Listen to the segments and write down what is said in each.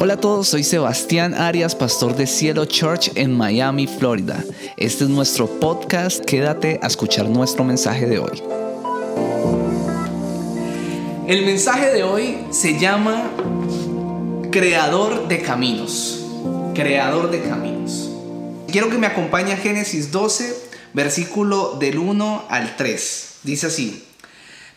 Hola a todos, soy Sebastián Arias, pastor de Cielo Church en Miami, Florida. Este es nuestro podcast, quédate a escuchar nuestro mensaje de hoy. El mensaje de hoy se llama Creador de Caminos. Creador de Caminos. Quiero que me acompañe a Génesis 12, versículo del 1 al 3. Dice así.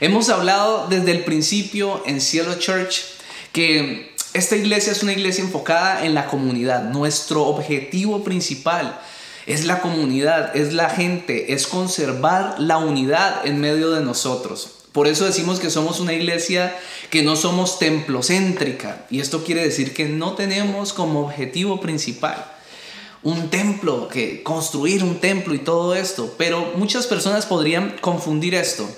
Hemos hablado desde el principio en Cielo Church que esta iglesia es una iglesia enfocada en la comunidad. Nuestro objetivo principal es la comunidad, es la gente, es conservar la unidad en medio de nosotros. Por eso decimos que somos una iglesia que no somos templocéntrica. Y esto quiere decir que no tenemos como objetivo principal un templo, que construir un templo y todo esto. Pero muchas personas podrían confundir esto.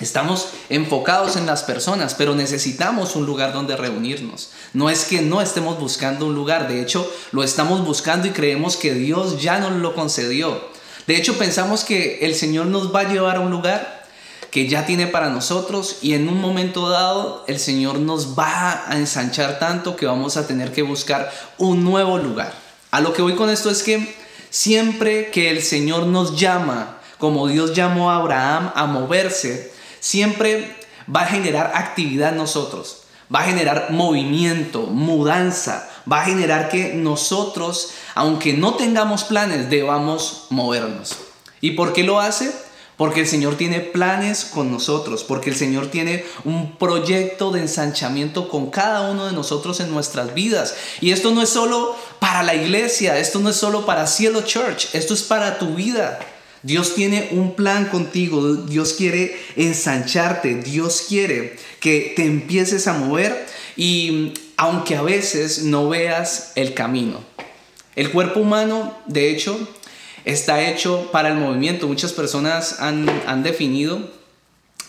Estamos enfocados en las personas, pero necesitamos un lugar donde reunirnos. No es que no estemos buscando un lugar, de hecho lo estamos buscando y creemos que Dios ya nos lo concedió. De hecho pensamos que el Señor nos va a llevar a un lugar que ya tiene para nosotros y en un momento dado el Señor nos va a ensanchar tanto que vamos a tener que buscar un nuevo lugar. A lo que voy con esto es que siempre que el Señor nos llama, como Dios llamó a Abraham a moverse, siempre va a generar actividad en nosotros, va a generar movimiento, mudanza, va a generar que nosotros, aunque no tengamos planes, debamos movernos. ¿Y por qué lo hace? Porque el Señor tiene planes con nosotros, porque el Señor tiene un proyecto de ensanchamiento con cada uno de nosotros en nuestras vidas. Y esto no es solo para la iglesia, esto no es solo para Cielo Church, esto es para tu vida. Dios tiene un plan contigo, Dios quiere ensancharte, Dios quiere que te empieces a mover y aunque a veces no veas el camino. El cuerpo humano, de hecho, está hecho para el movimiento. Muchas personas han, definido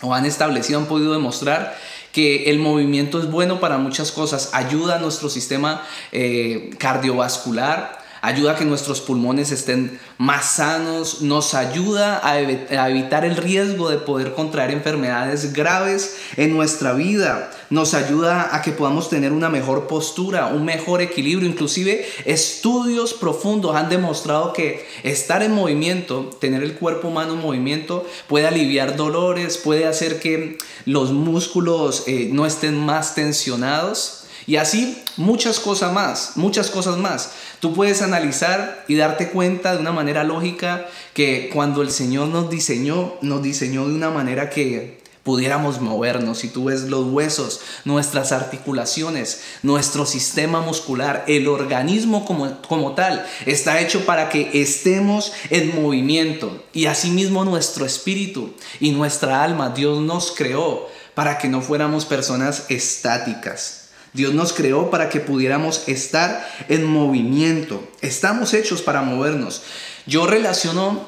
o han establecido, han podido demostrar que el movimiento es bueno para muchas cosas. Ayuda a nuestro sistema eh, cardiovascular, ayuda a que nuestros pulmones estén más sanos, nos ayuda a, evitar el riesgo de poder contraer enfermedades graves en nuestra vida, nos ayuda a que podamos tener una mejor postura, un mejor equilibrio, inclusive estudios profundos han demostrado que estar en movimiento, tener el cuerpo humano en movimiento, puede aliviar dolores, puede hacer que los músculos eh, no estén más tensionados. Y así muchas cosas más, muchas cosas más. Tú puedes analizar y darte cuenta de una manera lógica que cuando el Señor nos diseñó, nos diseñó de una manera que pudiéramos movernos. Si tú ves los huesos, nuestras articulaciones, nuestro sistema muscular, el organismo como, como tal, está hecho para que estemos en movimiento. Y asimismo nuestro espíritu y nuestra alma, Dios nos creó para que no fuéramos personas estáticas. Dios nos creó para que pudiéramos estar en movimiento. Estamos hechos para movernos. Yo relaciono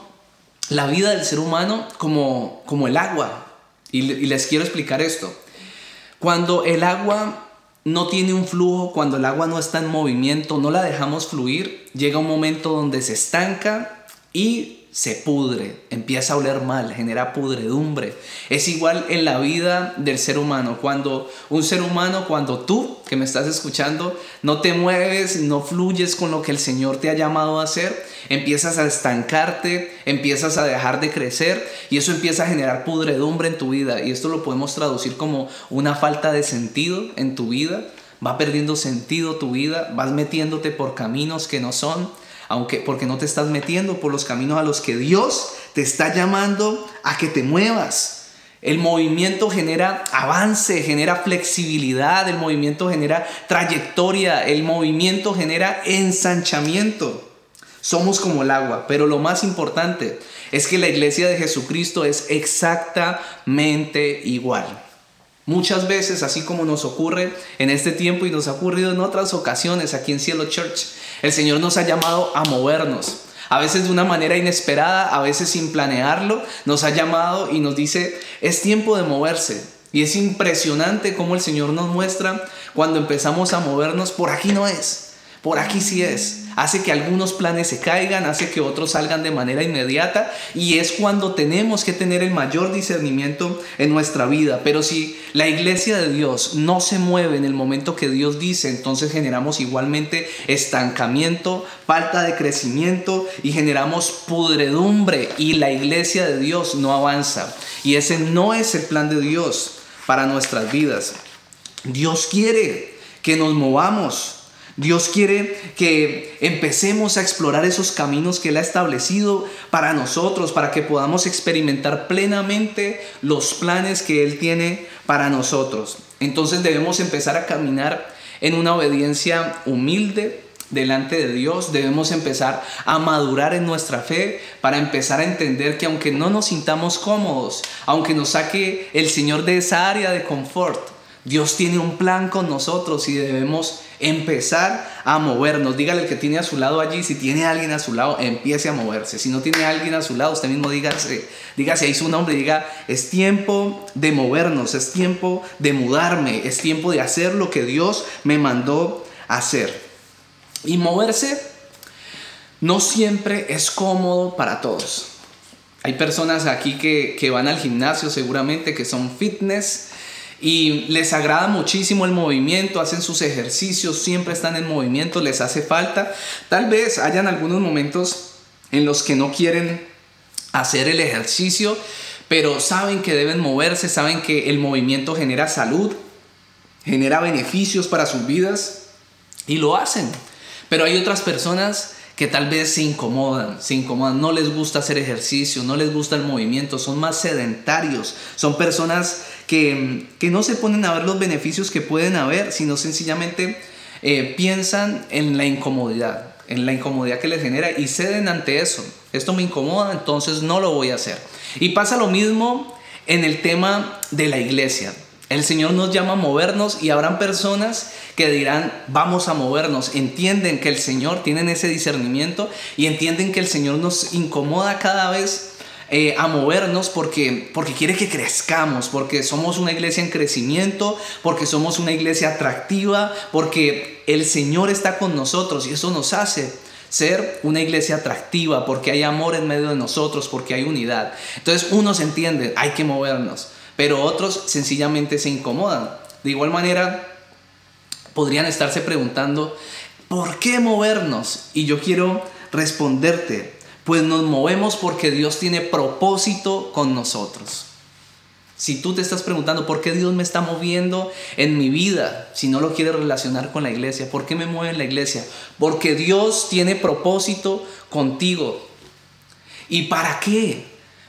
la vida del ser humano como, como el agua. Y, y les quiero explicar esto. Cuando el agua no tiene un flujo, cuando el agua no está en movimiento, no la dejamos fluir, llega un momento donde se estanca y se pudre, empieza a oler mal, genera pudredumbre. Es igual en la vida del ser humano. Cuando un ser humano, cuando tú que me estás escuchando, no te mueves, no fluyes con lo que el Señor te ha llamado a hacer, empiezas a estancarte, empiezas a dejar de crecer y eso empieza a generar pudredumbre en tu vida. Y esto lo podemos traducir como una falta de sentido en tu vida. Va perdiendo sentido tu vida, vas metiéndote por caminos que no son aunque porque no te estás metiendo por los caminos a los que Dios te está llamando a que te muevas. El movimiento genera avance, genera flexibilidad, el movimiento genera trayectoria, el movimiento genera ensanchamiento. Somos como el agua, pero lo más importante es que la iglesia de Jesucristo es exactamente igual. Muchas veces, así como nos ocurre en este tiempo y nos ha ocurrido en otras ocasiones aquí en Cielo Church, El Señor nos ha llamado a movernos. A veces de una manera inesperada, a veces sin planearlo, nos ha llamado y nos dice, es tiempo de moverse. Y es impresionante cómo el Señor nos muestra cuando empezamos a movernos, por aquí no es, por aquí sí es hace que algunos planes se caigan, hace que otros salgan de manera inmediata y es cuando tenemos que tener el mayor discernimiento en nuestra vida. Pero si la iglesia de Dios no se mueve en el momento que Dios dice, entonces generamos igualmente estancamiento, falta de crecimiento y generamos pudredumbre y la iglesia de Dios no avanza. Y ese no es el plan de Dios para nuestras vidas. Dios quiere que nos movamos. Dios quiere que empecemos a explorar esos caminos que Él ha establecido para nosotros, para que podamos experimentar plenamente los planes que Él tiene para nosotros. Entonces debemos empezar a caminar en una obediencia humilde delante de Dios. Debemos empezar a madurar en nuestra fe para empezar a entender que aunque no nos sintamos cómodos, aunque nos saque el Señor de esa área de confort, Dios tiene un plan con nosotros y debemos empezar a movernos. Dígale el que tiene a su lado allí, si tiene alguien a su lado, empiece a moverse. Si no tiene alguien a su lado, usted mismo dígase, dígase ahí su nombre, diga, es tiempo de movernos, es tiempo de mudarme, es tiempo de hacer lo que Dios me mandó hacer. Y moverse no siempre es cómodo para todos. Hay personas aquí que, que van al gimnasio seguramente, que son fitness, y les agrada muchísimo el movimiento, hacen sus ejercicios, siempre están en movimiento, les hace falta. Tal vez hayan algunos momentos en los que no quieren hacer el ejercicio, pero saben que deben moverse, saben que el movimiento genera salud, genera beneficios para sus vidas y lo hacen. Pero hay otras personas que tal vez se incomodan, se incomodan, no les gusta hacer ejercicio, no les gusta el movimiento, son más sedentarios, son personas que, no se ponen a ver los beneficios que pueden haber, sino sencillamente eh, piensan en la incomodidad, en la incomodidad que les genera y ceden ante eso. Esto me incomoda, entonces no lo voy a hacer. Y pasa lo mismo en el tema de la iglesia. El Señor nos llama a movernos y habrán personas que dirán, vamos a movernos. Entienden que el Señor, tienen ese discernimiento y entienden que el Señor nos incomoda cada vez eh, a movernos porque, porque quiere que crezcamos, porque somos una iglesia en crecimiento, porque somos una iglesia atractiva, porque el Señor está con nosotros y eso nos hace ser una iglesia atractiva, porque hay amor en medio de nosotros, porque hay unidad. Entonces unos entienden, hay que movernos pero otros sencillamente se incomodan. De igual manera, podrían estarse preguntando, ¿por qué movernos? Y yo quiero responderte, pues nos movemos porque Dios tiene propósito con nosotros. Si tú te estás preguntando por qué Dios me está moviendo en mi vida, si no lo quieres relacionar con la iglesia, ¿por qué me mueve en la iglesia? Porque Dios tiene propósito contigo. ¿Y para qué?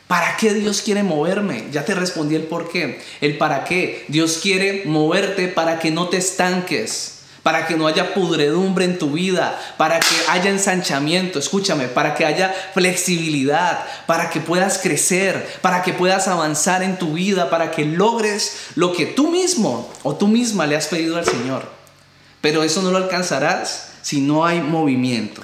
¿Para qué Dios quiere moverme? Ya te respondí el por qué. El para qué. Dios quiere moverte para que no te estanques para que no haya pudredumbre en tu vida, para que haya ensanchamiento, escúchame, para que haya flexibilidad, para que puedas crecer, para que puedas avanzar en tu vida, para que logres lo que tú mismo o tú misma le has pedido al Señor. Pero eso no lo alcanzarás si no hay movimiento.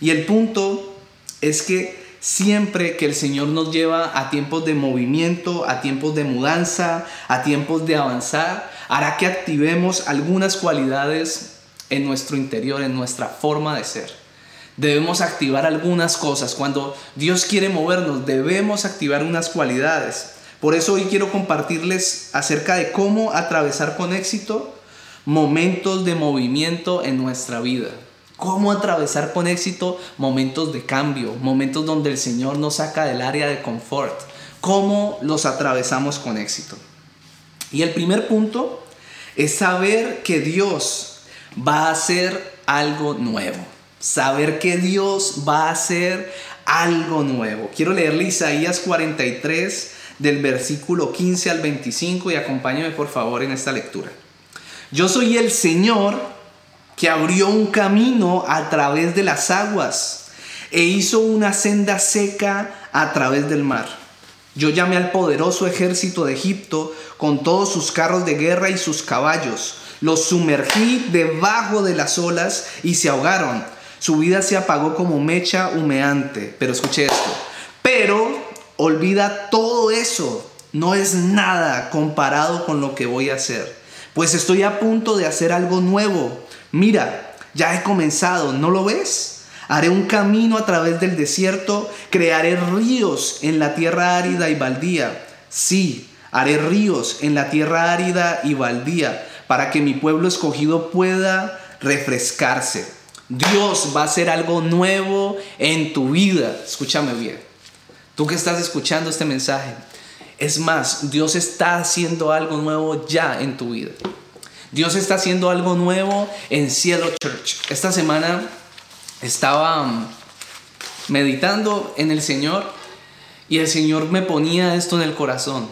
Y el punto es que siempre que el Señor nos lleva a tiempos de movimiento, a tiempos de mudanza, a tiempos de avanzar, hará que activemos algunas cualidades en nuestro interior, en nuestra forma de ser. Debemos activar algunas cosas. Cuando Dios quiere movernos, debemos activar unas cualidades. Por eso hoy quiero compartirles acerca de cómo atravesar con éxito momentos de movimiento en nuestra vida cómo atravesar con éxito momentos de cambio, momentos donde el Señor nos saca del área de confort, cómo los atravesamos con éxito. Y el primer punto es saber que Dios va a hacer algo nuevo, saber que Dios va a hacer algo nuevo. Quiero leerle Isaías 43 del versículo 15 al 25 y acompáñame por favor en esta lectura. Yo soy el Señor que abrió un camino a través de las aguas e hizo una senda seca a través del mar. Yo llamé al poderoso ejército de Egipto con todos sus carros de guerra y sus caballos. Los sumergí debajo de las olas y se ahogaron. Su vida se apagó como mecha humeante. Pero escuche esto. Pero olvida todo eso. No es nada comparado con lo que voy a hacer. Pues estoy a punto de hacer algo nuevo. Mira, ya he comenzado. ¿No lo ves? Haré un camino a través del desierto. Crearé ríos en la tierra árida y baldía. Sí, haré ríos en la tierra árida y baldía para que mi pueblo escogido pueda refrescarse. Dios va a hacer algo nuevo en tu vida. Escúchame bien. Tú que estás escuchando este mensaje. Es más, Dios está haciendo algo nuevo ya en tu vida. Dios está haciendo algo nuevo en Cielo Church. Esta semana estaba mm, meditando en el Señor y el Señor me ponía esto en el corazón.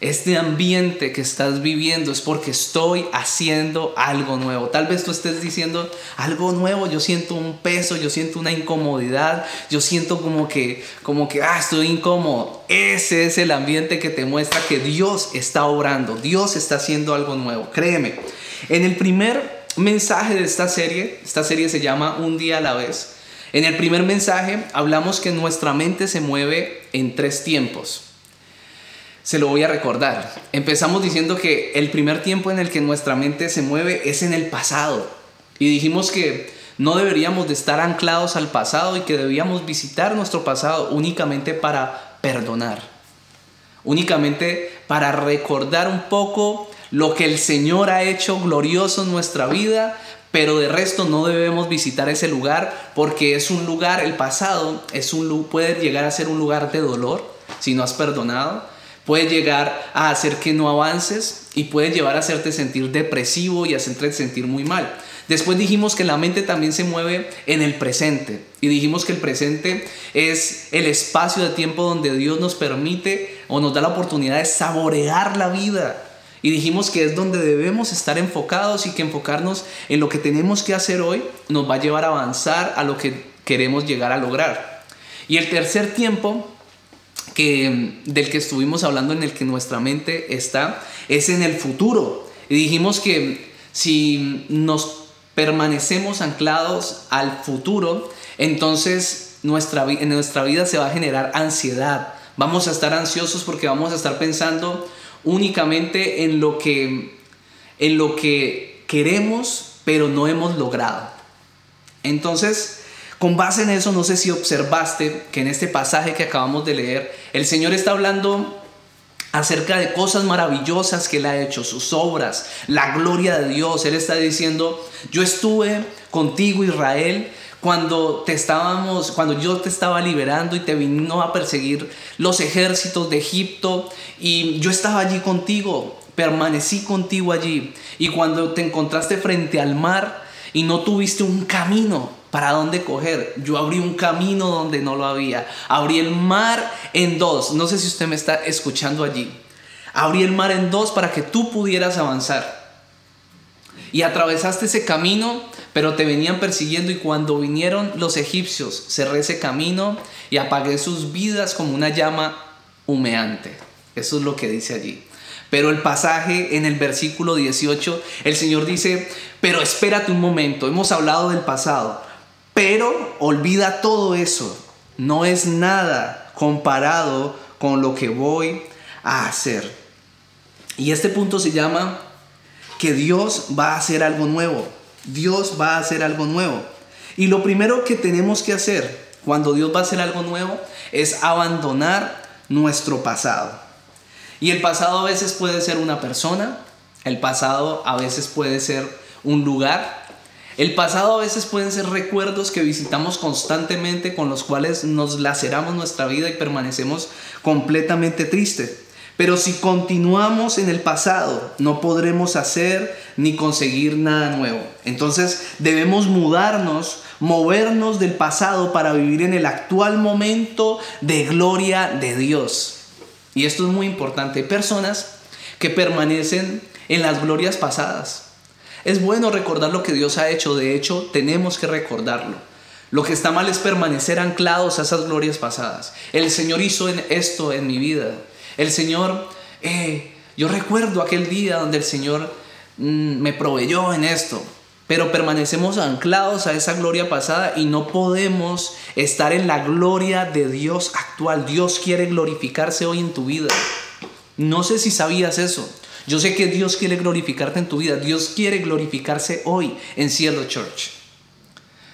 Este ambiente que estás viviendo es porque estoy haciendo algo nuevo. Tal vez tú estés diciendo algo nuevo, yo siento un peso, yo siento una incomodidad, yo siento como que como que ah, estoy incómodo. Ese es el ambiente que te muestra que Dios está obrando, Dios está haciendo algo nuevo. Créeme. En el primer mensaje de esta serie, esta serie se llama Un día a la vez. En el primer mensaje hablamos que nuestra mente se mueve en tres tiempos se lo voy a recordar. Empezamos diciendo que el primer tiempo en el que nuestra mente se mueve es en el pasado. Y dijimos que no deberíamos de estar anclados al pasado y que debíamos visitar nuestro pasado únicamente para perdonar. Únicamente para recordar un poco lo que el Señor ha hecho glorioso en nuestra vida, pero de resto no debemos visitar ese lugar porque es un lugar, el pasado es un puede llegar a ser un lugar de dolor si no has perdonado puede llegar a hacer que no avances y puede llevar a hacerte sentir depresivo y hacerte sentir muy mal. Después dijimos que la mente también se mueve en el presente y dijimos que el presente es el espacio de tiempo donde Dios nos permite o nos da la oportunidad de saborear la vida. Y dijimos que es donde debemos estar enfocados y que enfocarnos en lo que tenemos que hacer hoy nos va a llevar a avanzar a lo que queremos llegar a lograr. Y el tercer tiempo del que estuvimos hablando, en el que nuestra mente está, es en el futuro. Y dijimos que si nos permanecemos anclados al futuro, entonces nuestra, en nuestra vida se va a generar ansiedad. Vamos a estar ansiosos porque vamos a estar pensando únicamente en lo que, en lo que queremos, pero no hemos logrado. Entonces, con base en eso, no sé si observaste que en este pasaje que acabamos de leer, el Señor está hablando acerca de cosas maravillosas que Él ha hecho, sus obras, la gloria de Dios. Él está diciendo, yo estuve contigo Israel cuando te estábamos, cuando yo te estaba liberando y te vino a perseguir los ejércitos de Egipto y yo estaba allí contigo, permanecí contigo allí y cuando te encontraste frente al mar y no tuviste un camino, ¿Para dónde coger? Yo abrí un camino donde no lo había. Abrí el mar en dos. No sé si usted me está escuchando allí. Abrí el mar en dos para que tú pudieras avanzar. Y atravesaste ese camino, pero te venían persiguiendo y cuando vinieron los egipcios, cerré ese camino y apagué sus vidas como una llama humeante. Eso es lo que dice allí. Pero el pasaje en el versículo 18, el Señor dice, pero espérate un momento, hemos hablado del pasado, pero olvida todo eso. No es nada comparado con lo que voy a hacer. Y este punto se llama que Dios va a hacer algo nuevo. Dios va a hacer algo nuevo. Y lo primero que tenemos que hacer cuando Dios va a hacer algo nuevo es abandonar nuestro pasado. Y el pasado a veces puede ser una persona, el pasado a veces puede ser un lugar, el pasado a veces pueden ser recuerdos que visitamos constantemente con los cuales nos laceramos nuestra vida y permanecemos completamente tristes. Pero si continuamos en el pasado, no podremos hacer ni conseguir nada nuevo. Entonces debemos mudarnos, movernos del pasado para vivir en el actual momento de gloria de Dios. Y esto es muy importante. Hay personas que permanecen en las glorias pasadas. Es bueno recordar lo que Dios ha hecho, de hecho tenemos que recordarlo. Lo que está mal es permanecer anclados a esas glorias pasadas. El Señor hizo esto en mi vida. El Señor, eh, yo recuerdo aquel día donde el Señor mm, me proveyó en esto. pero permanecemos anclados a esa gloria pasada y no podemos estar en la gloria de Dios actual. Dios quiere glorificarse hoy en tu vida. No sé si sabías eso. Yo sé que Dios quiere glorificarte en tu vida. Dios quiere glorificarse hoy en Cielo Church.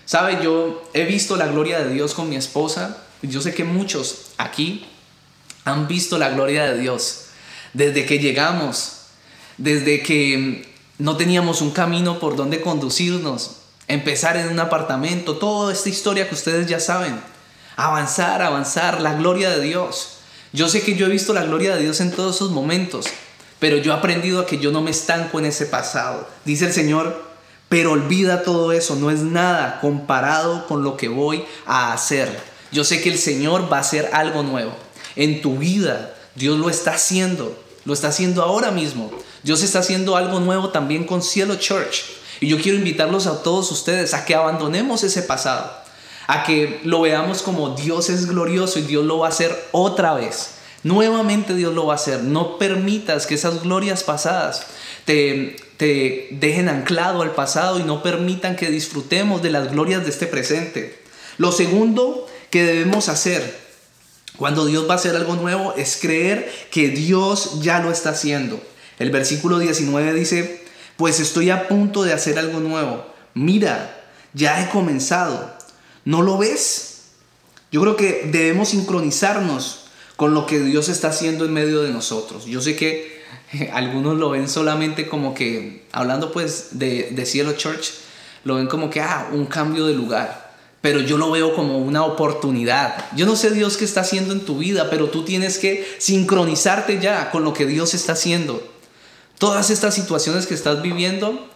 Sabe, yo he visto la gloria de Dios con mi esposa. Yo sé que muchos aquí han visto la gloria de Dios desde que llegamos, desde que no teníamos un camino por donde conducirnos, empezar en un apartamento, toda esta historia que ustedes ya saben. Avanzar, avanzar, la gloria de Dios. Yo sé que yo he visto la gloria de Dios en todos esos momentos, pero yo he aprendido a que yo no me estanco en ese pasado. Dice el Señor, pero olvida todo eso, no es nada comparado con lo que voy a hacer. Yo sé que el Señor va a hacer algo nuevo. En tu vida, Dios lo está haciendo, lo está haciendo ahora mismo. Dios está haciendo algo nuevo también con Cielo Church. Y yo quiero invitarlos a todos ustedes a que abandonemos ese pasado, a que lo veamos como Dios es glorioso y Dios lo va a hacer otra vez. Nuevamente Dios lo va a hacer. No permitas que esas glorias pasadas te, te dejen anclado al pasado y no permitan que disfrutemos de las glorias de este presente. Lo segundo que debemos hacer cuando Dios va a hacer algo nuevo es creer que Dios ya lo está haciendo. El versículo 19 dice, pues estoy a punto de hacer algo nuevo. Mira, ya he comenzado. ¿No lo ves? Yo creo que debemos sincronizarnos con lo que Dios está haciendo en medio de nosotros. Yo sé que algunos lo ven solamente como que, hablando pues de, de Cielo Church, lo ven como que, ah, un cambio de lugar pero yo lo veo como una oportunidad. Yo no sé Dios qué está haciendo en tu vida, pero tú tienes que sincronizarte ya con lo que Dios está haciendo. Todas estas situaciones que estás viviendo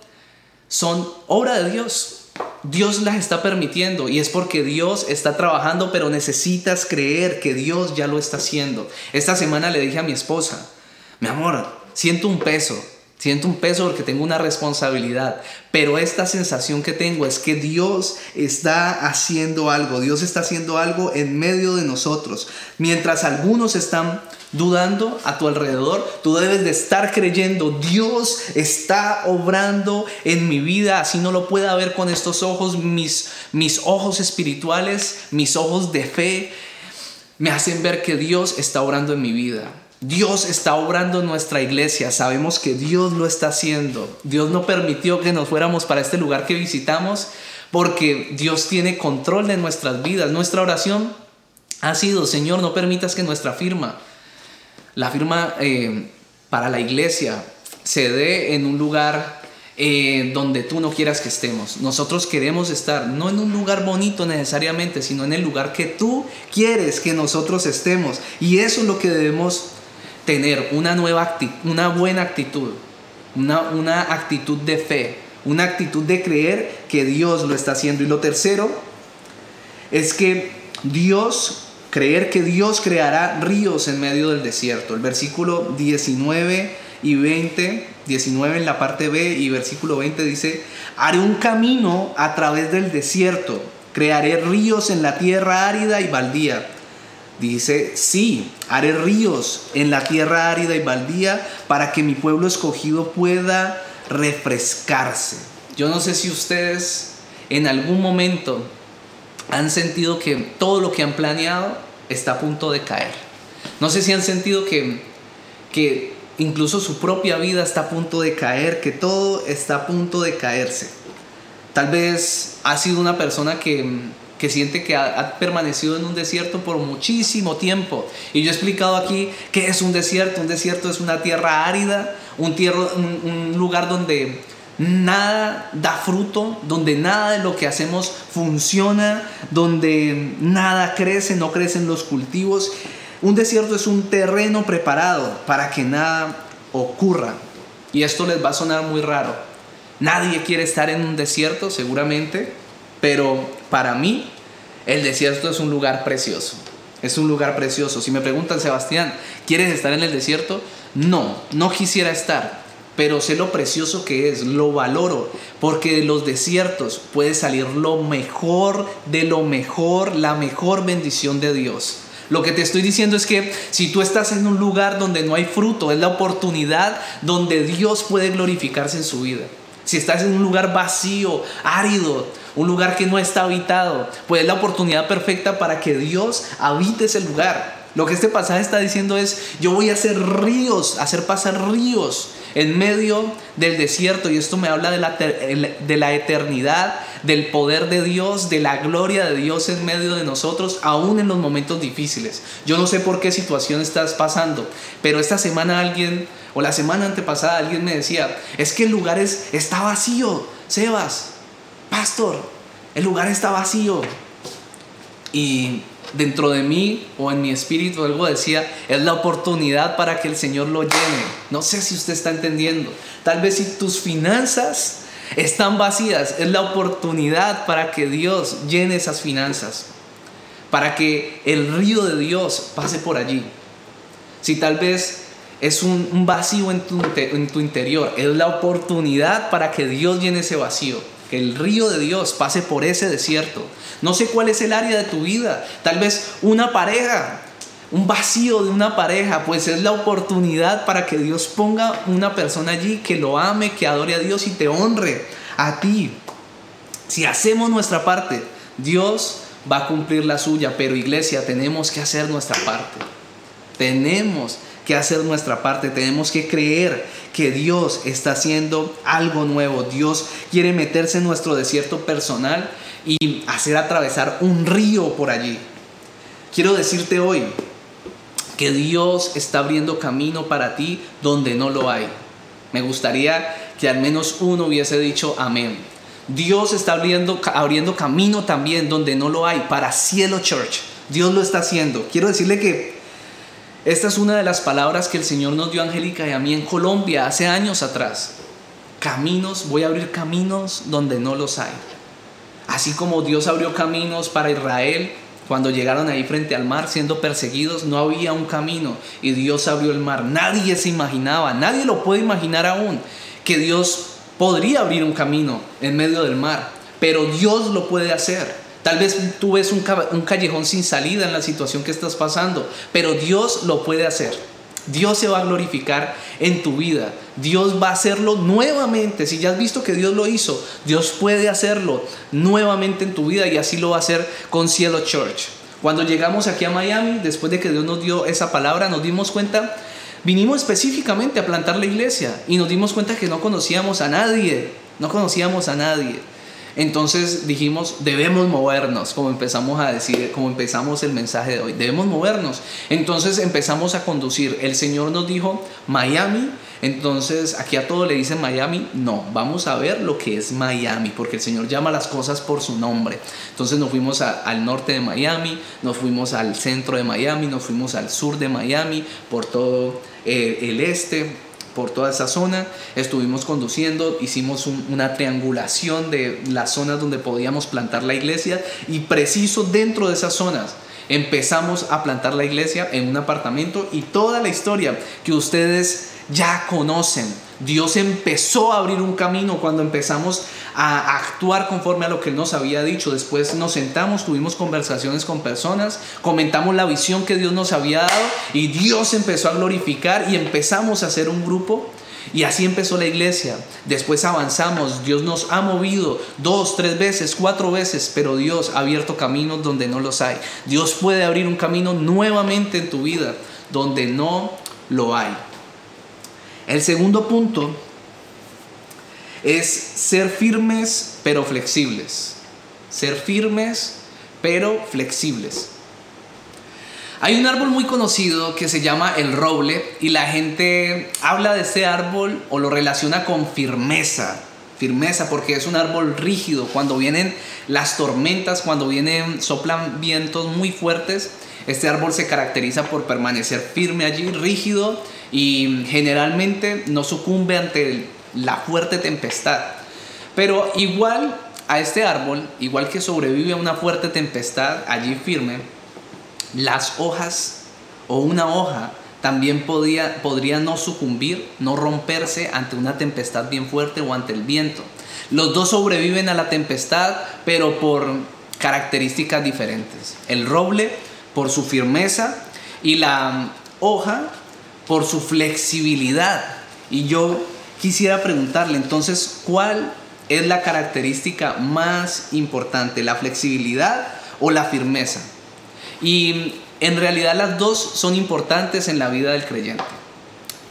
son obra de Dios. Dios las está permitiendo y es porque Dios está trabajando, pero necesitas creer que Dios ya lo está haciendo. Esta semana le dije a mi esposa, mi amor, siento un peso, Siento un peso porque tengo una responsabilidad, pero esta sensación que tengo es que Dios está haciendo algo, Dios está haciendo algo en medio de nosotros. Mientras algunos están dudando a tu alrededor, tú debes de estar creyendo, Dios está obrando en mi vida, así no lo pueda ver con estos ojos, mis, mis ojos espirituales, mis ojos de fe, me hacen ver que Dios está obrando en mi vida. Dios está obrando en nuestra iglesia, sabemos que Dios lo está haciendo. Dios no permitió que nos fuéramos para este lugar que visitamos porque Dios tiene control de nuestras vidas. Nuestra oración ha sido, Señor, no permitas que nuestra firma, la firma eh, para la iglesia, se dé en un lugar eh, donde tú no quieras que estemos. Nosotros queremos estar no en un lugar bonito necesariamente, sino en el lugar que tú quieres que nosotros estemos. Y eso es lo que debemos tener una, nueva una buena actitud, una, una actitud de fe, una actitud de creer que Dios lo está haciendo. Y lo tercero es que Dios, creer que Dios creará ríos en medio del desierto. El versículo 19 y 20, 19 en la parte B y versículo 20 dice, haré un camino a través del desierto, crearé ríos en la tierra árida y baldía Dice, sí, haré ríos en la tierra árida y baldía para que mi pueblo escogido pueda refrescarse. Yo no sé si ustedes en algún momento han sentido que todo lo que han planeado está a punto de caer. No sé si han sentido que, que incluso su propia vida está a punto de caer, que todo está a punto de caerse. Tal vez ha sido una persona que que siente que ha, permanecido en un desierto por muchísimo tiempo. Y yo he explicado aquí qué es un desierto. Un desierto es una tierra árida, un, un, lugar donde nada da fruto, donde nada de lo que hacemos funciona, donde nada crece, no crecen los cultivos. Un desierto es un terreno preparado para que nada ocurra. Y esto les va a sonar muy raro. Nadie quiere estar en un desierto, seguramente, pero para mí el desierto es un lugar precioso. Es un lugar precioso. Si me preguntan, Sebastián, ¿quieres estar en el desierto? No, no quisiera estar, pero sé lo precioso que es, lo valoro, porque de los desiertos puede salir lo mejor de lo mejor, la mejor bendición de Dios. Lo que te estoy diciendo es que si tú estás en un lugar donde no hay fruto, es la oportunidad donde Dios puede glorificarse en su vida. Si estás en un lugar vacío, árido, un lugar que no está habitado, pues es la oportunidad perfecta para que Dios habite ese lugar. Lo que este pasaje está diciendo es, yo voy a hacer ríos, hacer pasar ríos en medio del desierto. Y esto me habla de la, de la eternidad, del poder de Dios, de la gloria de Dios en medio de nosotros, aún en los momentos difíciles. Yo no sé por qué situación estás pasando, pero esta semana alguien, o la semana antepasada alguien me decía, es que el lugar está vacío, Sebas, pastor, el lugar está vacío. Y dentro de mí o en mi espíritu algo decía, es la oportunidad para que el Señor lo llene. No sé si usted está entendiendo. Tal vez si tus finanzas están vacías, es la oportunidad para que Dios llene esas finanzas. Para que el río de Dios pase por allí. Si tal vez es un, vacío en tu, interior, es la oportunidad para que Dios llene ese vacío que el río de Dios pase por ese desierto. No sé cuál es el área de tu vida, tal vez una pareja, un vacío de una pareja, pues es la oportunidad para que Dios ponga una persona allí que lo ame, que adore a Dios y te honre a ti. Si hacemos nuestra parte, Dios va a cumplir la suya, pero iglesia, tenemos que hacer nuestra parte. Tenemos que hacer nuestra parte, tenemos que creer que Dios está haciendo algo nuevo. Dios quiere meterse en nuestro desierto personal y hacer atravesar un río por allí. Quiero decirte hoy que Dios está abriendo camino para ti donde no lo hay. Me gustaría que al menos uno hubiese dicho amén. Dios está abriendo, abriendo camino también donde no lo hay para Cielo Church. Dios lo está haciendo. Quiero decirle que esta es una de las palabras que el Señor nos dio a Angélica y a mí en Colombia hace años atrás. Caminos, voy a abrir caminos donde no los hay. Así como Dios abrió caminos para Israel cuando llegaron ahí frente al mar siendo perseguidos, no había un camino y Dios abrió el mar. Nadie se imaginaba, nadie lo puede imaginar aún, que Dios podría abrir un camino en medio del mar, pero Dios lo puede hacer. Tal vez tú ves un, callejón sin salida en la situación que estás pasando, pero Dios lo puede hacer. Dios se va a glorificar en tu vida. Dios va a hacerlo nuevamente. Si ya has visto que Dios lo hizo, Dios puede hacerlo nuevamente en tu vida y así lo va a hacer con Cielo Church. Cuando llegamos aquí a Miami, después de que Dios nos dio esa palabra, nos dimos cuenta, vinimos específicamente a plantar la iglesia y nos dimos cuenta que no conocíamos a nadie, no conocíamos a nadie. Entonces dijimos, debemos movernos, como empezamos a decir, como empezamos el mensaje de hoy, debemos movernos. Entonces empezamos a conducir. El Señor nos dijo, Miami, entonces aquí a todo le dicen Miami, no, vamos a ver lo que es Miami, porque el Señor llama las cosas por su nombre. Entonces nos fuimos al norte de Miami, nos fuimos al centro de Miami, nos fuimos al sur de Miami, por todo eh, el este por toda esa zona, estuvimos conduciendo, hicimos una triangulación de las zonas donde podíamos plantar la iglesia y preciso dentro de esas zonas empezamos a plantar la iglesia en un apartamento y toda la historia que ustedes ya conocen. Dios empezó a abrir un camino cuando empezamos a actuar conforme a lo que nos había dicho. Después nos sentamos, tuvimos conversaciones con personas, comentamos la visión que Dios nos había dado y Dios empezó a glorificar y empezamos a hacer un grupo. Y así empezó la iglesia. Después avanzamos. Dios nos ha movido dos, tres veces, cuatro veces, pero Dios ha abierto caminos donde no los hay. Dios puede abrir un camino nuevamente en tu vida donde no lo hay. El segundo punto es ser firmes pero flexibles. Ser firmes pero flexibles. Hay un árbol muy conocido que se llama el roble y la gente habla de ese árbol o lo relaciona con firmeza. Firmeza porque es un árbol rígido. Cuando vienen las tormentas, cuando vienen, soplan vientos muy fuertes, este árbol se caracteriza por permanecer firme allí, rígido y generalmente no sucumbe ante la fuerte tempestad. Pero igual a este árbol, igual que sobrevive a una fuerte tempestad allí firme, las hojas o una hoja también podía, podría no sucumbir, no romperse ante una tempestad bien fuerte o ante el viento. Los dos sobreviven a la tempestad, pero por características diferentes. El roble por su firmeza y la hoja por su flexibilidad. Y yo quisiera preguntarle entonces, ¿cuál es la característica más importante? ¿La flexibilidad o la firmeza? Y en realidad las dos son importantes en la vida del creyente.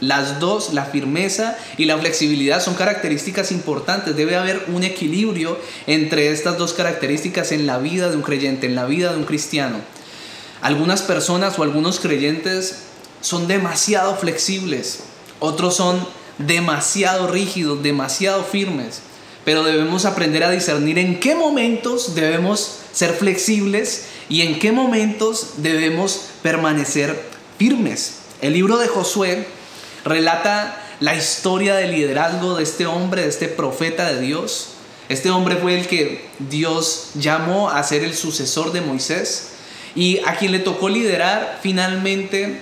Las dos, la firmeza y la flexibilidad, son características importantes. Debe haber un equilibrio entre estas dos características en la vida de un creyente, en la vida de un cristiano. Algunas personas o algunos creyentes son demasiado flexibles, otros son demasiado rígidos, demasiado firmes, pero debemos aprender a discernir en qué momentos debemos ser flexibles y en qué momentos debemos permanecer firmes. El libro de Josué relata la historia del liderazgo de este hombre, de este profeta de Dios. Este hombre fue el que Dios llamó a ser el sucesor de Moisés y a quien le tocó liderar finalmente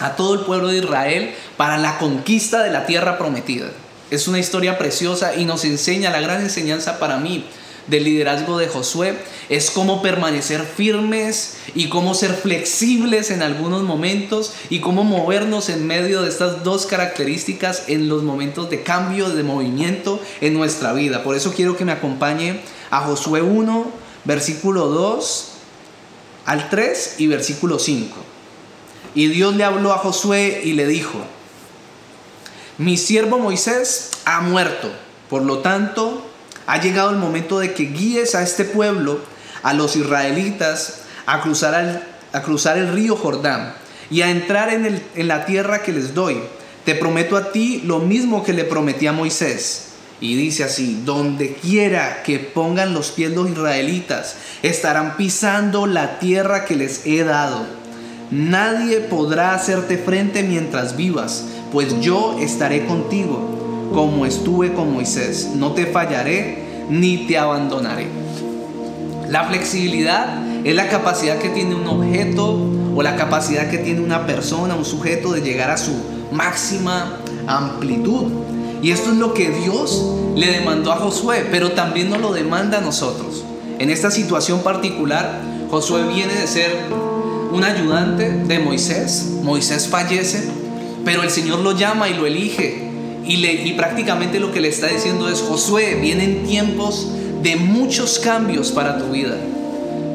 a todo el pueblo de Israel para la conquista de la tierra prometida. Es una historia preciosa y nos enseña la gran enseñanza para mí del liderazgo de Josué es cómo permanecer firmes y cómo ser flexibles en algunos momentos y cómo movernos en medio de estas dos características en los momentos de cambio, de movimiento en nuestra vida. Por eso quiero que me acompañe a Josué 1, versículo 2 al 3 y versículo 5. Y Dios le habló a Josué y le dijo, mi siervo Moisés ha muerto, por lo tanto, ha llegado el momento de que guíes a este pueblo, a los israelitas, a cruzar, el río Jordán y a entrar en, en la tierra que les doy. Te prometo a ti lo mismo que le prometí a Moisés. Y dice así, donde quiera que pongan los pies los israelitas, estarán pisando la tierra que les he dado. Nadie podrá hacerte frente mientras vivas, pues yo estaré contigo como estuve con Moisés. No te fallaré ni te abandonaré. La flexibilidad es la capacidad que tiene un objeto o la capacidad que tiene una persona, un sujeto de llegar a su máxima amplitud. Y esto es lo que Dios le demandó a Josué, pero también nos lo demanda a nosotros. En esta situación particular, Josué viene de ser un ayudante de Moisés. Moisés fallece, pero el Señor lo llama y lo elige y, le, y prácticamente lo que le está diciendo es, Josué, vienen tiempos de muchos cambios para tu vida.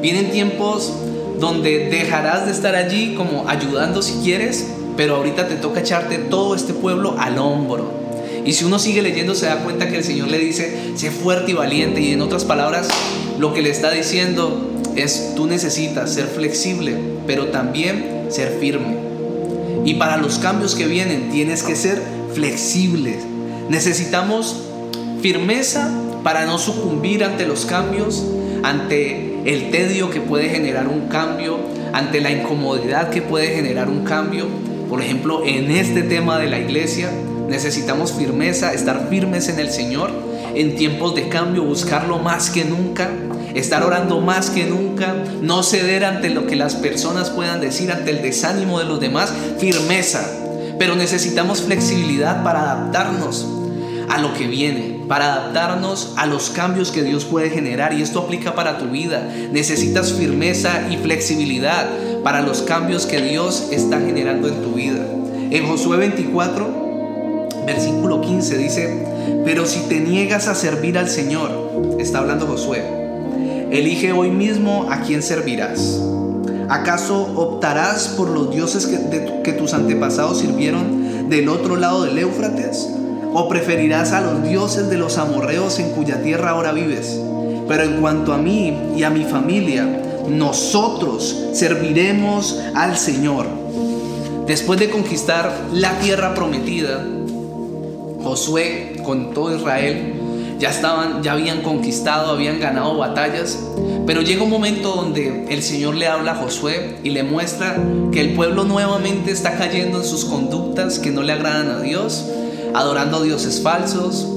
Vienen tiempos donde dejarás de estar allí como ayudando si quieres, pero ahorita te toca echarte todo este pueblo al hombro. Y si uno sigue leyendo se da cuenta que el Señor le dice, sé fuerte y valiente. Y en otras palabras, lo que le está diciendo es, tú necesitas ser flexible, pero también ser firme. Y para los cambios que vienen tienes que ser flexibles. Necesitamos firmeza para no sucumbir ante los cambios, ante el tedio que puede generar un cambio, ante la incomodidad que puede generar un cambio. Por ejemplo, en este tema de la iglesia necesitamos firmeza, estar firmes en el Señor, en tiempos de cambio, buscarlo más que nunca, estar orando más que nunca, no ceder ante lo que las personas puedan decir, ante el desánimo de los demás, firmeza pero necesitamos flexibilidad para adaptarnos a lo que viene, para adaptarnos a los cambios que Dios puede generar. Y esto aplica para tu vida. Necesitas firmeza y flexibilidad para los cambios que Dios está generando en tu vida. En Josué 24, versículo 15 dice, pero si te niegas a servir al Señor, está hablando Josué, elige hoy mismo a quién servirás ¿Acaso optarás por los dioses que, tus antepasados sirvieron del otro lado del Éufrates? ¿O preferirás a los dioses de los amorreos en cuya tierra ahora vives? Pero en cuanto a mí y a mi familia, nosotros serviremos al Señor. Después de conquistar la tierra prometida, Josué con todo Israel ya estaban, ya habían conquistado, habían ganado batallas, pero llega un momento donde el Señor le habla a Josué y le muestra que el pueblo nuevamente está cayendo en sus conductas que no le agradan a Dios, adorando dioses falsos,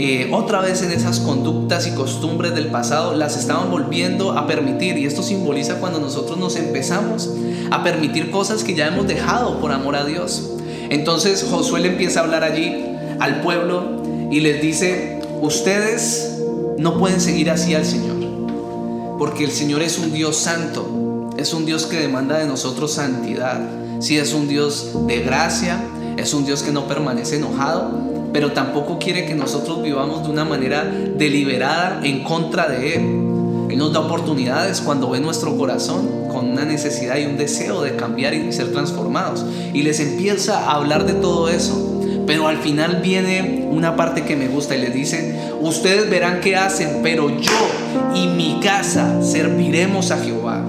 eh, otra vez en esas conductas y costumbres del pasado las estaban volviendo a permitir y esto simboliza cuando nosotros nos empezamos a permitir cosas que ya hemos dejado por amor a Dios. Entonces Josué le empieza a hablar allí al pueblo y les dice, ustedes no pueden seguir así al Señor porque el Señor es un Dios santo, es un Dios que demanda de nosotros santidad. Si es un Dios de gracia, es un Dios que no permanece enojado, pero tampoco quiere que nosotros vivamos de una manera deliberada en contra de Él. Él nos da oportunidades cuando ve nuestro corazón con una necesidad y un deseo de cambiar y ser transformados. Y les empieza a hablar de todo eso. Pero al final viene una parte que me gusta y les dice, ustedes verán qué hacen, pero yo y mi casa serviremos a Jehová.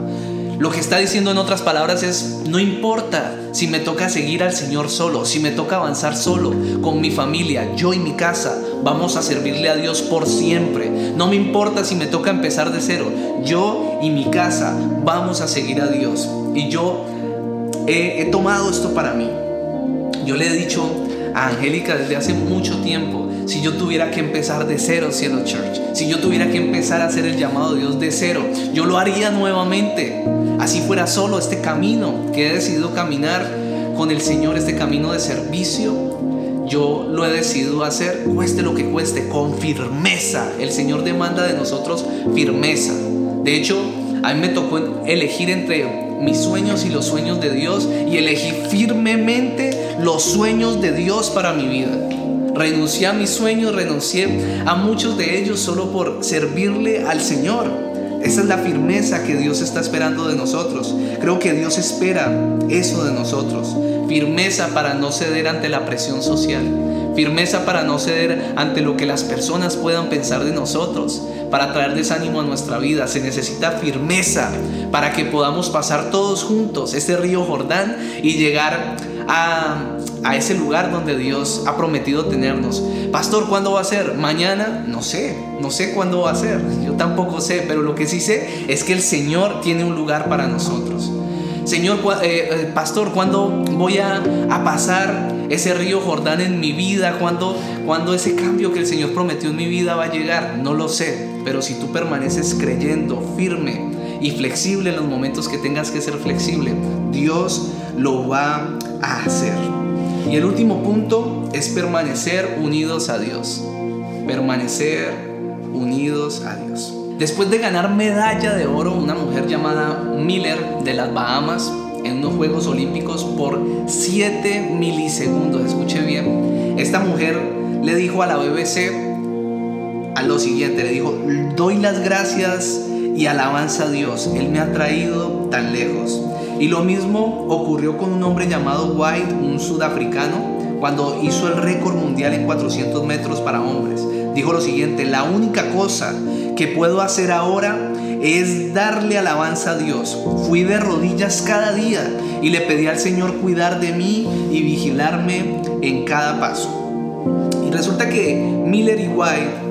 Lo que está diciendo en otras palabras es, no importa si me toca seguir al Señor solo, si me toca avanzar solo con mi familia, yo y mi casa, vamos a servirle a Dios por siempre. No me importa si me toca empezar de cero, yo y mi casa vamos a seguir a Dios. Y yo he tomado esto para mí. Yo le he dicho a Angélica desde hace mucho tiempo, si yo tuviera que empezar de cero, Cielo Church, si yo tuviera que empezar a hacer el llamado de Dios de cero, yo lo haría nuevamente. Así fuera solo este camino que he decidido caminar con el Señor, este camino de servicio, yo lo he decidido hacer, cueste lo que cueste, con firmeza. El Señor demanda de nosotros firmeza. De hecho, a mí me tocó elegir entre mis sueños y los sueños de Dios y elegí firmemente los sueños de Dios para mi vida. Renuncié a mis sueños, renuncié a muchos de ellos solo por servirle al Señor. Esa es la firmeza que Dios está esperando de nosotros. Creo que Dios espera eso de nosotros. Firmeza para no ceder ante la presión social. Firmeza para no ceder ante lo que las personas puedan pensar de nosotros. Para traer desánimo a nuestra vida. Se necesita firmeza para que podamos pasar todos juntos este río Jordán y llegar a, a ese lugar donde Dios ha prometido tenernos. Pastor, ¿cuándo va a ser? Mañana, no sé, no sé cuándo va a ser, yo tampoco sé, pero lo que sí sé es que el Señor tiene un lugar para nosotros. Señor, eh, eh, pastor, ¿cuándo voy a, a, pasar ese río Jordán en mi vida? ¿Cuándo, ¿Cuándo ese cambio que el Señor prometió en mi vida va a llegar? No lo sé, pero si tú permaneces creyendo, firme y flexible en los momentos que tengas que ser flexible, Dios lo va hacer. Y el último punto es permanecer unidos a Dios. Permanecer unidos a Dios. Después de ganar medalla de oro, una mujer llamada Miller de las Bahamas en unos Juegos Olímpicos por 7 milisegundos, escuche bien, esta mujer le dijo a la BBC a lo siguiente, le dijo, doy las gracias y alabanza a Dios, Él me ha traído tan lejos. Y lo mismo ocurrió con un hombre llamado White, un sudafricano, cuando hizo el récord mundial en 400 metros para hombres. Dijo lo siguiente, la única cosa que puedo hacer ahora es darle alabanza a Dios. Fui de rodillas cada día y le pedí al Señor cuidar de mí y vigilarme en cada paso. Y resulta que Miller y White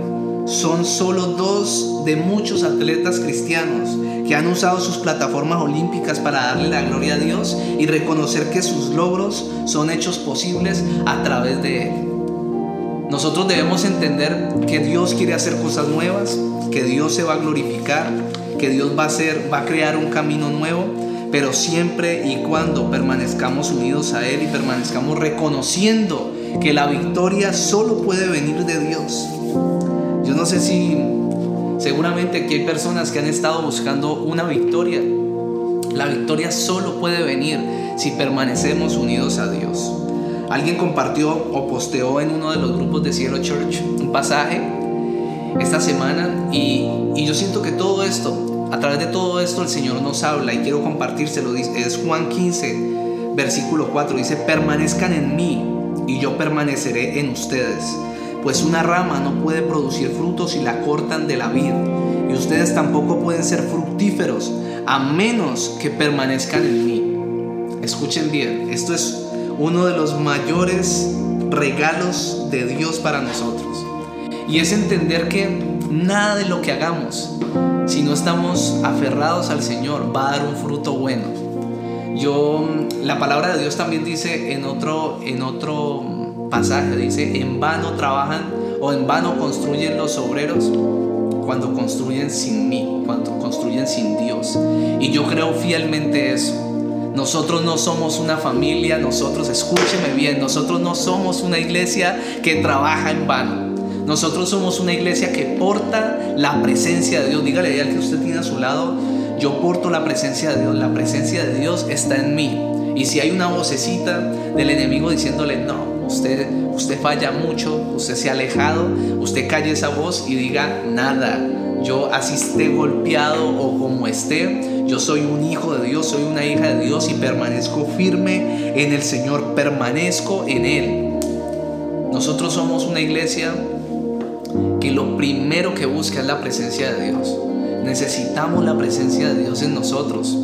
son solo dos de muchos atletas cristianos que han usado sus plataformas olímpicas para darle la gloria a Dios y reconocer que sus logros son hechos posibles a través de Él. Nosotros debemos entender que Dios quiere hacer cosas nuevas, que Dios se va a glorificar, que Dios va a va a crear un camino nuevo, pero siempre y cuando permanezcamos unidos a Él y permanezcamos reconociendo que la victoria solo puede venir de Dios. Yo no sé si seguramente aquí hay personas que han estado buscando una victoria. La victoria solo puede venir si permanecemos unidos a Dios. Alguien compartió o posteó en uno de los grupos de Cielo Church un pasaje esta semana y, y yo siento que todo esto, a través de todo esto el Señor nos habla y quiero compartírselo. Es Juan 15, versículo 4, dice, permanezcan en mí y yo permaneceré en ustedes pues una rama no puede producir frutos si la cortan de la vid. Y ustedes tampoco pueden ser fructíferos a menos que permanezcan en mí. Escuchen bien, esto es uno de los mayores regalos de Dios para nosotros. Y es entender que nada de lo que hagamos, si no estamos aferrados al Señor, va a dar un fruto bueno. Yo, la palabra de Dios también dice en otro, en otro pasaje dice, en vano trabajan o en vano construyen los obreros cuando construyen sin mí, cuando construyen sin Dios. Y yo creo fielmente eso. Nosotros no somos una familia, nosotros, escúcheme bien, nosotros no somos una iglesia que trabaja en vano. Nosotros somos una iglesia que porta la presencia de Dios. Dígale al que usted tiene a su lado, yo porto la presencia de Dios, la presencia de Dios está en mí. Y si hay una vocecita del enemigo diciéndole, no, usted, usted falla mucho, usted se ha alejado, usted calle esa voz y diga nada. Yo así esté golpeado o como esté, yo soy un hijo de Dios, soy una hija de Dios y permanezco firme en el Señor, permanezco en Él. Nosotros somos una iglesia que lo primero que busca es la presencia de Dios. Necesitamos la presencia de Dios en nosotros.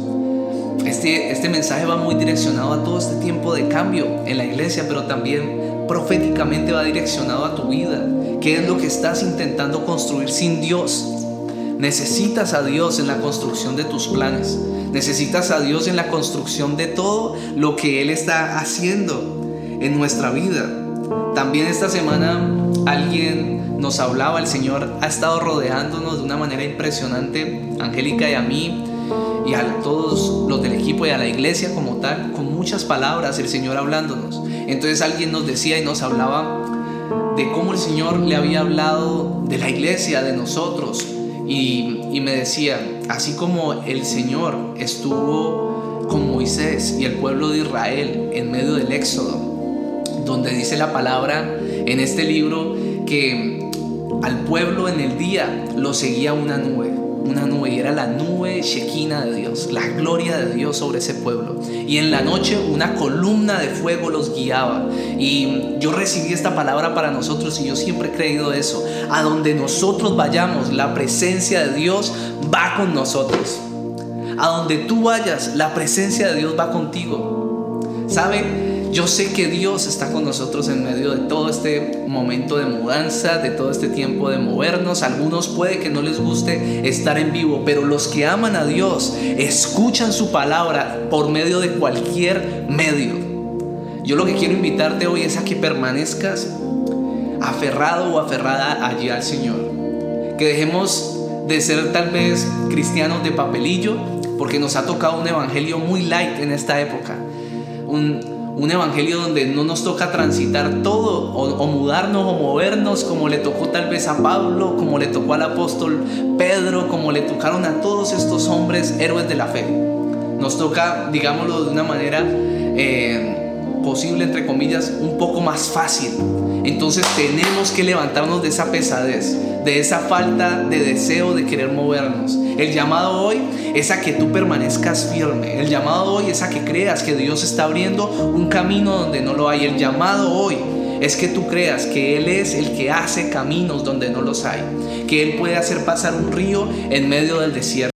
Este, este mensaje va muy direccionado a todo este tiempo de cambio en la iglesia, pero también proféticamente va direccionado a tu vida. ¿Qué es lo que estás intentando construir sin Dios? Necesitas a Dios en la construcción de tus planes. Necesitas a Dios en la construcción de todo lo que Él está haciendo en nuestra vida. También esta semana alguien nos hablaba, el Señor ha estado rodeándonos de una manera impresionante, Angélica y a mí, y a todos los del equipo y a la iglesia como tal, con muchas palabras el Señor hablándonos. Entonces alguien nos decía y nos hablaba de cómo el Señor le había hablado de la iglesia, de nosotros, y, y me decía, así como el Señor estuvo con Moisés y el pueblo de Israel en medio del Éxodo, donde dice la palabra en este libro que al pueblo en el día lo seguía una nube una nube y era la nube Shekinah de Dios, la gloria de Dios sobre ese pueblo. Y en la noche una columna de fuego los guiaba. Y yo recibí esta palabra para nosotros y yo siempre he creído eso. A donde nosotros vayamos, la presencia de Dios va con nosotros. A donde tú vayas, la presencia de Dios va contigo. ¿Sabe? Yo sé que Dios está con nosotros en medio de todo este momento de mudanza, de todo este tiempo de movernos. Algunos puede que no les guste estar en vivo, pero los que aman a Dios escuchan su palabra por medio de cualquier medio. Yo lo que quiero invitarte hoy es a que permanezcas aferrado o aferrada allí al Señor. Que dejemos de ser tal vez cristianos de papelillo, porque nos ha tocado un evangelio muy light en esta época. Un evangelio donde no nos toca transitar todo o, mudarnos o movernos como le tocó tal vez a Pablo, como le tocó al apóstol Pedro, como le tocaron a todos estos hombres héroes de la fe. Nos toca, digámoslo de una manera eh, posible, entre comillas, un poco más fácil. Entonces tenemos que levantarnos de esa pesadez, de esa falta de deseo de querer movernos. El llamado hoy es a que tú permanezcas firme. El llamado hoy es a que creas que Dios está abriendo un camino donde no lo hay. El llamado hoy es que tú creas que Él es el que hace caminos donde no los hay. Que Él puede hacer pasar un río en medio del desierto.